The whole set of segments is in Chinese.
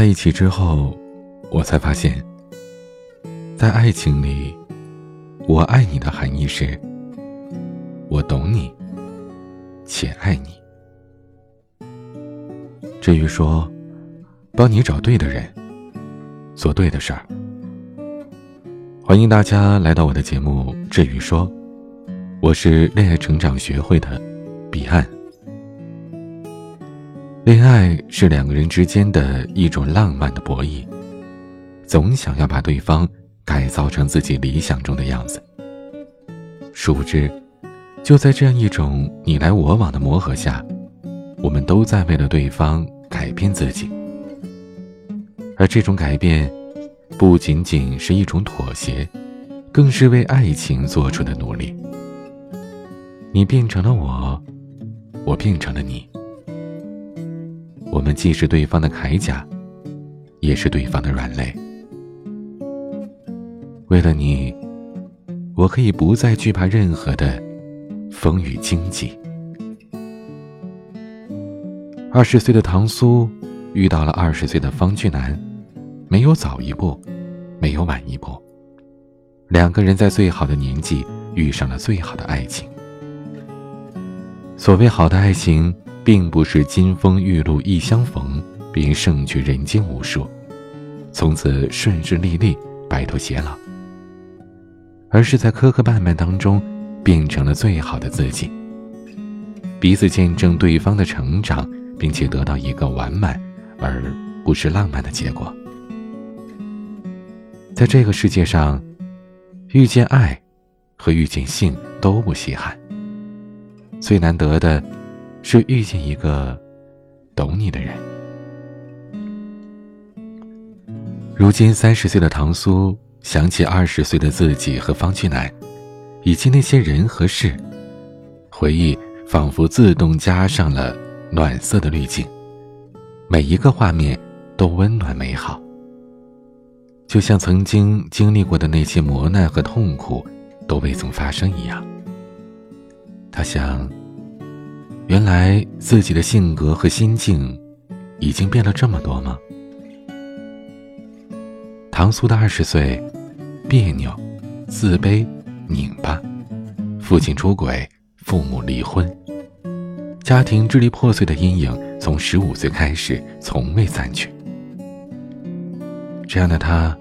在一起之后，我才发现，在爱情里，我爱你的含义是，我懂你，且爱你。至于说，帮你找对的人，做对的事儿。欢迎大家来到我的节目《至于说》，我是恋爱成长学会的彼岸。恋爱是两个人之间的一种浪漫的博弈，总想要把对方改造成自己理想中的样子。殊不知，就在这样一种你来我往的磨合下，我们都在为了对方改变自己。而这种改变，不仅仅是一种妥协，更是为爱情做出的努力。你变成了我，我变成了你。我们既是对方的铠甲，也是对方的软肋。为了你，我可以不再惧怕任何的风雨荆棘。二十岁的唐苏遇到了二十岁的方俊南，没有早一步，没有晚一步，两个人在最好的年纪遇上了最好的爱情。所谓好的爱情。并不是金风玉露一相逢便胜却人间无数，从此顺顺利利白头偕老，而是在磕磕绊绊当中变成了最好的自己，彼此见证对方的成长，并且得到一个完满而不是浪漫的结果。在这个世界上，遇见爱和遇见性都不稀罕，最难得的。是遇见一个懂你的人。如今三十岁的唐苏想起二十岁的自己和方俊南，以及那些人和事，回忆仿佛自动加上了暖色的滤镜，每一个画面都温暖美好，就像曾经经历过的那些磨难和痛苦都未曾发生一样。他想。原来自己的性格和心境已经变了这么多吗？唐苏的二十岁，别扭、自卑、拧巴，父亲出轨，父母离婚，家庭支离破碎的阴影从十五岁开始从未散去。这样的他，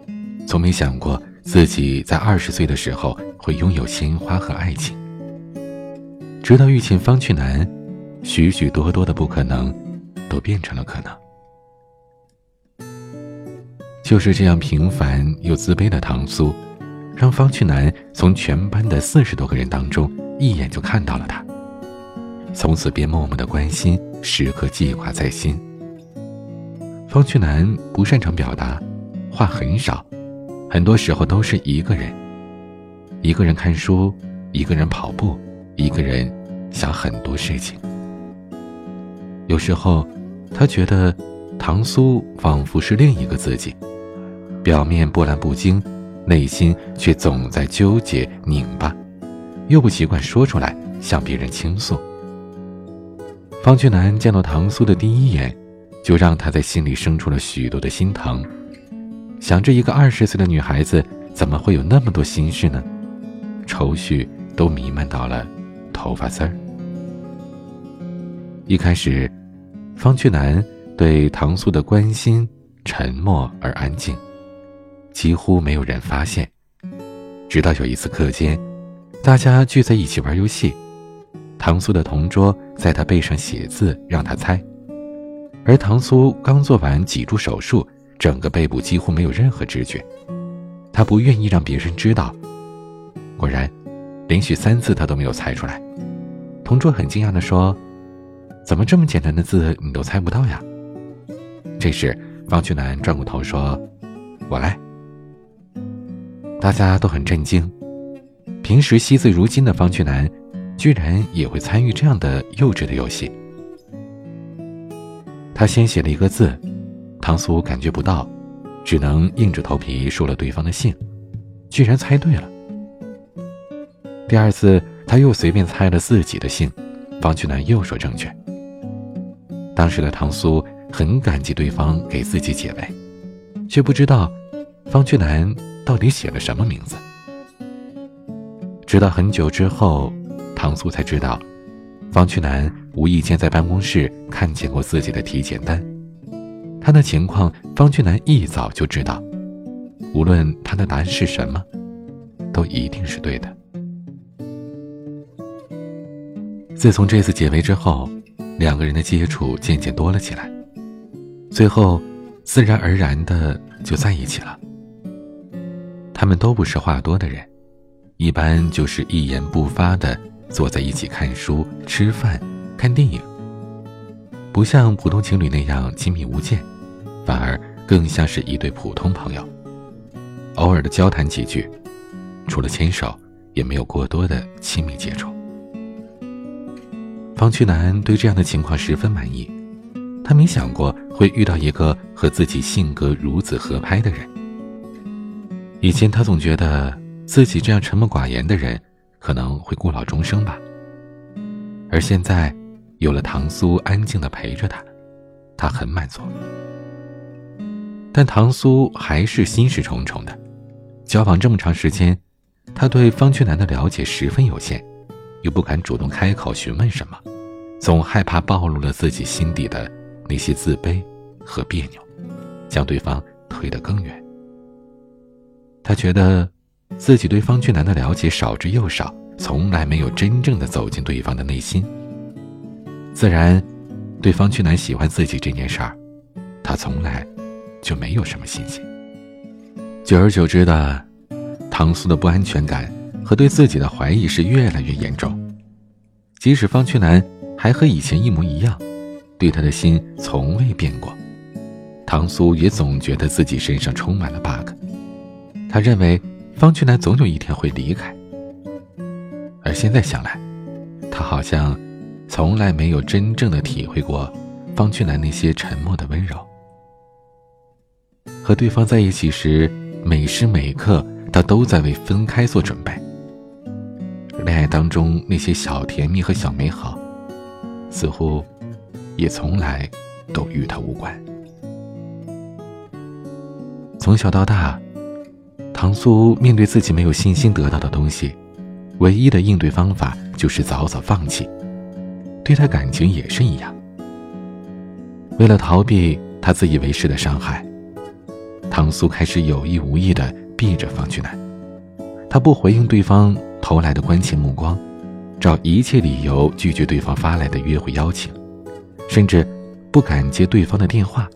从没想过自己在二十岁的时候会拥有鲜花和爱情，直到遇见方俊南。许许多多的不可能，都变成了可能。就是这样平凡又自卑的唐苏，让方去南从全班的四十多个人当中一眼就看到了他，从此便默默的关心，时刻记挂在心。方去南不擅长表达，话很少，很多时候都是一个人，一个人看书，一个人跑步，一个人想很多事情。有时候，他觉得唐苏仿佛是另一个自己，表面波澜不惊，内心却总在纠结拧巴，又不习惯说出来向别人倾诉。方俊南见到唐苏的第一眼，就让他在心里生出了许多的心疼，想着一个二十岁的女孩子怎么会有那么多心事呢？愁绪都弥漫到了头发丝儿。一开始。方俊南对唐苏的关心沉默而安静，几乎没有人发现。直到有一次课间，大家聚在一起玩游戏，唐苏的同桌在他背上写字，让他猜。而唐苏刚做完脊柱手术，整个背部几乎没有任何知觉，他不愿意让别人知道。果然，连续三次他都没有猜出来。同桌很惊讶地说。怎么这么简单的字你都猜不到呀？这时，方俊南转过头说：“我来。”大家都很震惊。平时惜字如金的方俊南，居然也会参与这样的幼稚的游戏。他先写了一个字，唐苏感觉不到，只能硬着头皮说了对方的姓，居然猜对了。第二次，他又随便猜了自己的姓，方俊南又说正确。当时的唐苏很感激对方给自己解围，却不知道方俊南到底写了什么名字。直到很久之后，唐苏才知道，方俊南无意间在办公室看见过自己的体检单。他的情况，方俊南一早就知道，无论他的答案是什么，都一定是对的。自从这次解围之后，两个人的接触渐渐多了起来，最后自然而然的就在一起了。他们都不是话多的人，一般就是一言不发的坐在一起看书、吃饭、看电影，不像普通情侣那样亲密无间，反而更像是一对普通朋友，偶尔的交谈几句，除了牵手，也没有过多的亲密接触。方曲南对这样的情况十分满意，他没想过会遇到一个和自己性格如此合拍的人。以前他总觉得自己这样沉默寡言的人可能会孤老终生吧，而现在有了唐苏安静的陪着他，他很满足。但唐苏还是心事重重的，交往这么长时间，他对方俊南的了解十分有限。又不敢主动开口询问什么，总害怕暴露了自己心底的那些自卑和别扭，将对方推得更远。他觉得自己对方俊南的了解少之又少，从来没有真正的走进对方的内心。自然，对方俊南喜欢自己这件事儿，他从来就没有什么信心。久而久之的，唐苏的不安全感。和对自己的怀疑是越来越严重，即使方俊南还和以前一模一样，对他的心从未变过，唐苏也总觉得自己身上充满了 bug。他认为方俊南总有一天会离开，而现在想来，他好像从来没有真正的体会过方俊南那些沉默的温柔。和对方在一起时，每时每刻他都在为分开做准备。恋爱当中那些小甜蜜和小美好，似乎也从来都与他无关。从小到大，唐苏面对自己没有信心得到的东西，唯一的应对方法就是早早放弃。对他感情也是一样。为了逃避他自以为是的伤害，唐苏开始有意无意的避着方俊南，他不回应对方。投来的关切目光，找一切理由拒绝对方发来的约会邀请，甚至不敢接对方的电话。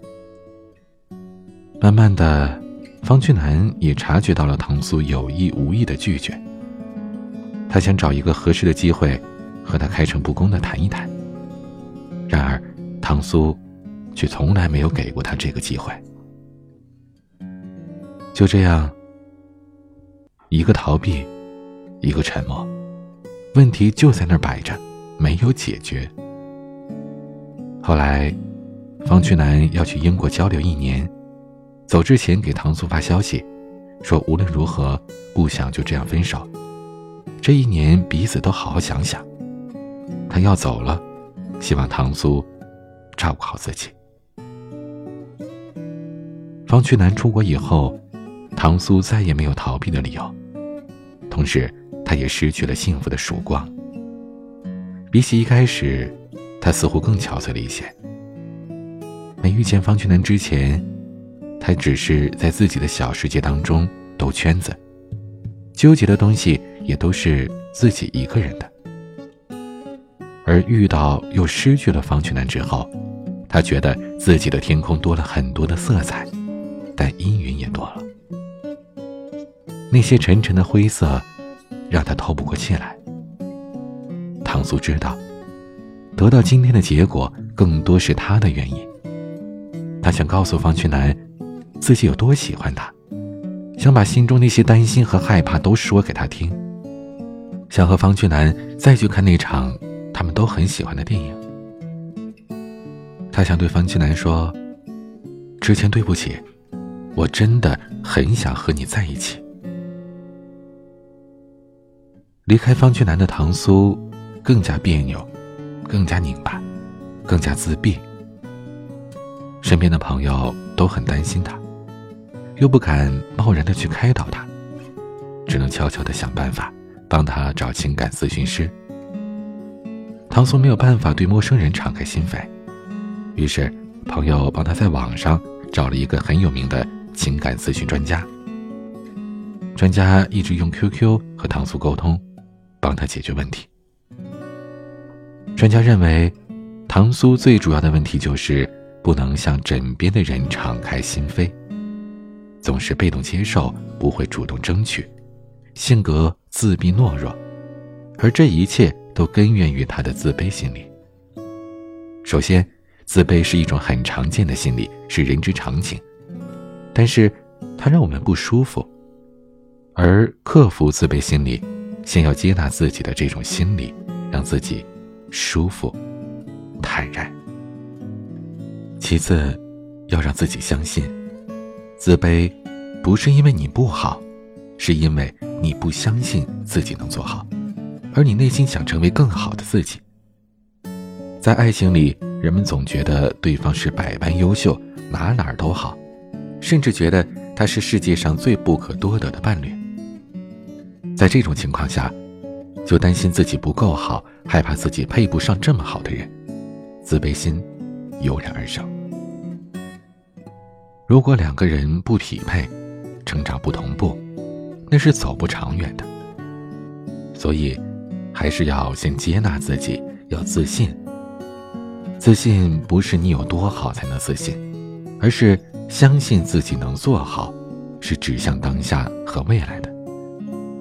慢慢的，方俊南也察觉到了唐苏有意无意的拒绝。他想找一个合适的机会，和他开诚布公的谈一谈。然而，唐苏却从来没有给过他这个机会。就这样，一个逃避。一个沉默，问题就在那儿摆着，没有解决。后来，方俊南要去英国交流一年，走之前给唐苏发消息，说无论如何不想就这样分手。这一年彼此都好好想想。他要走了，希望唐苏照顾好自己。方俊南出国以后，唐苏再也没有逃避的理由，同时。也失去了幸福的曙光。比起一开始，他似乎更憔悴了一些。没遇见方俊南之前，他只是在自己的小世界当中兜圈子，纠结的东西也都是自己一个人的。而遇到又失去了方俊南之后，他觉得自己的天空多了很多的色彩，但阴云也多了。那些沉沉的灰色。让他透不过气来。唐苏知道，得到今天的结果更多是他的原因。他想告诉方俊南，自己有多喜欢他，想把心中那些担心和害怕都说给他听，想和方俊南再去看那场他们都很喜欢的电影。他想对方俊南说：“之前对不起，我真的很想和你在一起。”离开方俊南的唐苏，更加别扭，更加拧巴，更加自闭。身边的朋友都很担心他，又不敢贸然的去开导他，只能悄悄的想办法帮他找情感咨询师。唐苏没有办法对陌生人敞开心扉，于是朋友帮他在网上找了一个很有名的情感咨询专家。专家一直用 QQ 和唐苏沟通，帮他解决问题。专家认为，唐苏最主要的问题就是不能向枕边的人敞开心扉，总是被动接受，不会主动争取，性格自闭懦弱，而这一切。都根源于他的自卑心理。首先，自卑是一种很常见的心理，是人之常情，但是它让我们不舒服。而克服自卑心理，先要接纳自己的这种心理，让自己舒服、坦然。其次，要让自己相信，自卑不是因为你不好，是因为你不相信自己能做好。而你内心想成为更好的自己。在爱情里，人们总觉得对方是百般优秀，哪哪儿都好，甚至觉得他是世界上最不可多得的伴侣。在这种情况下，就担心自己不够好，害怕自己配不上这么好的人，自卑心油然而生。如果两个人不匹配，成长不同步，那是走不长远的。所以。还是要先接纳自己，要自信。自信不是你有多好才能自信，而是相信自己能做好，是指向当下和未来的，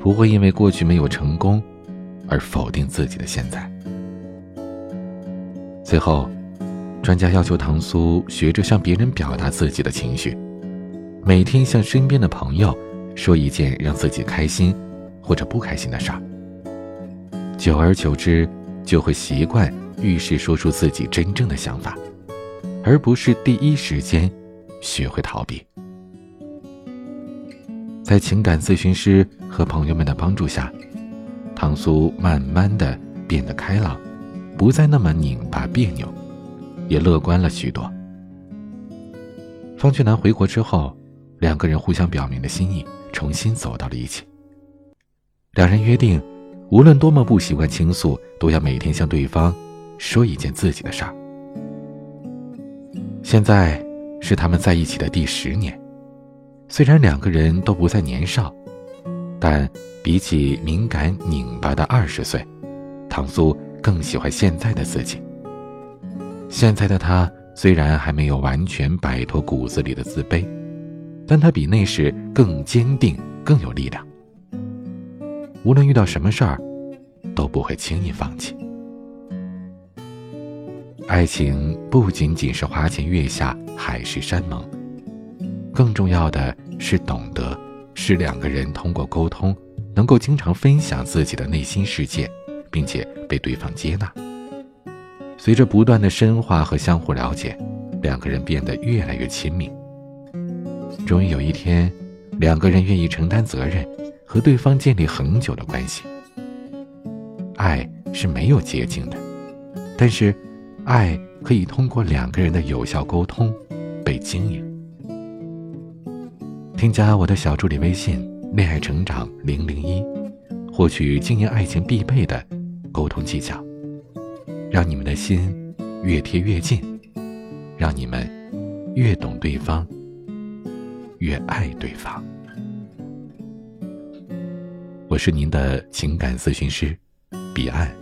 不会因为过去没有成功而否定自己的现在。最后，专家要求唐苏学着向别人表达自己的情绪，每天向身边的朋友说一件让自己开心或者不开心的事儿。久而久之，就会习惯遇事说出自己真正的想法，而不是第一时间学会逃避。在情感咨询师和朋友们的帮助下，唐苏慢慢的变得开朗，不再那么拧巴别扭，也乐观了许多。方俊南回国之后，两个人互相表明了心意，重新走到了一起。两人约定。无论多么不习惯倾诉，都要每天向对方说一件自己的事儿。现在是他们在一起的第十年，虽然两个人都不再年少，但比起敏感拧巴的二十岁，唐苏更喜欢现在的自己。现在的他虽然还没有完全摆脱骨子里的自卑，但他比那时更坚定，更有力量。无论遇到什么事儿，都不会轻易放弃。爱情不仅仅是花前月下、海誓山盟，更重要的是懂得，是两个人通过沟通，能够经常分享自己的内心世界，并且被对方接纳。随着不断的深化和相互了解，两个人变得越来越亲密。终于有一天，两个人愿意承担责任。和对方建立恒久的关系，爱是没有捷径的，但是，爱可以通过两个人的有效沟通被经营。添加我的小助理微信“恋爱成长零零一”，获取经营爱情必备的沟通技巧，让你们的心越贴越近，让你们越懂对方，越爱对方。我是您的情感咨询师，彼岸。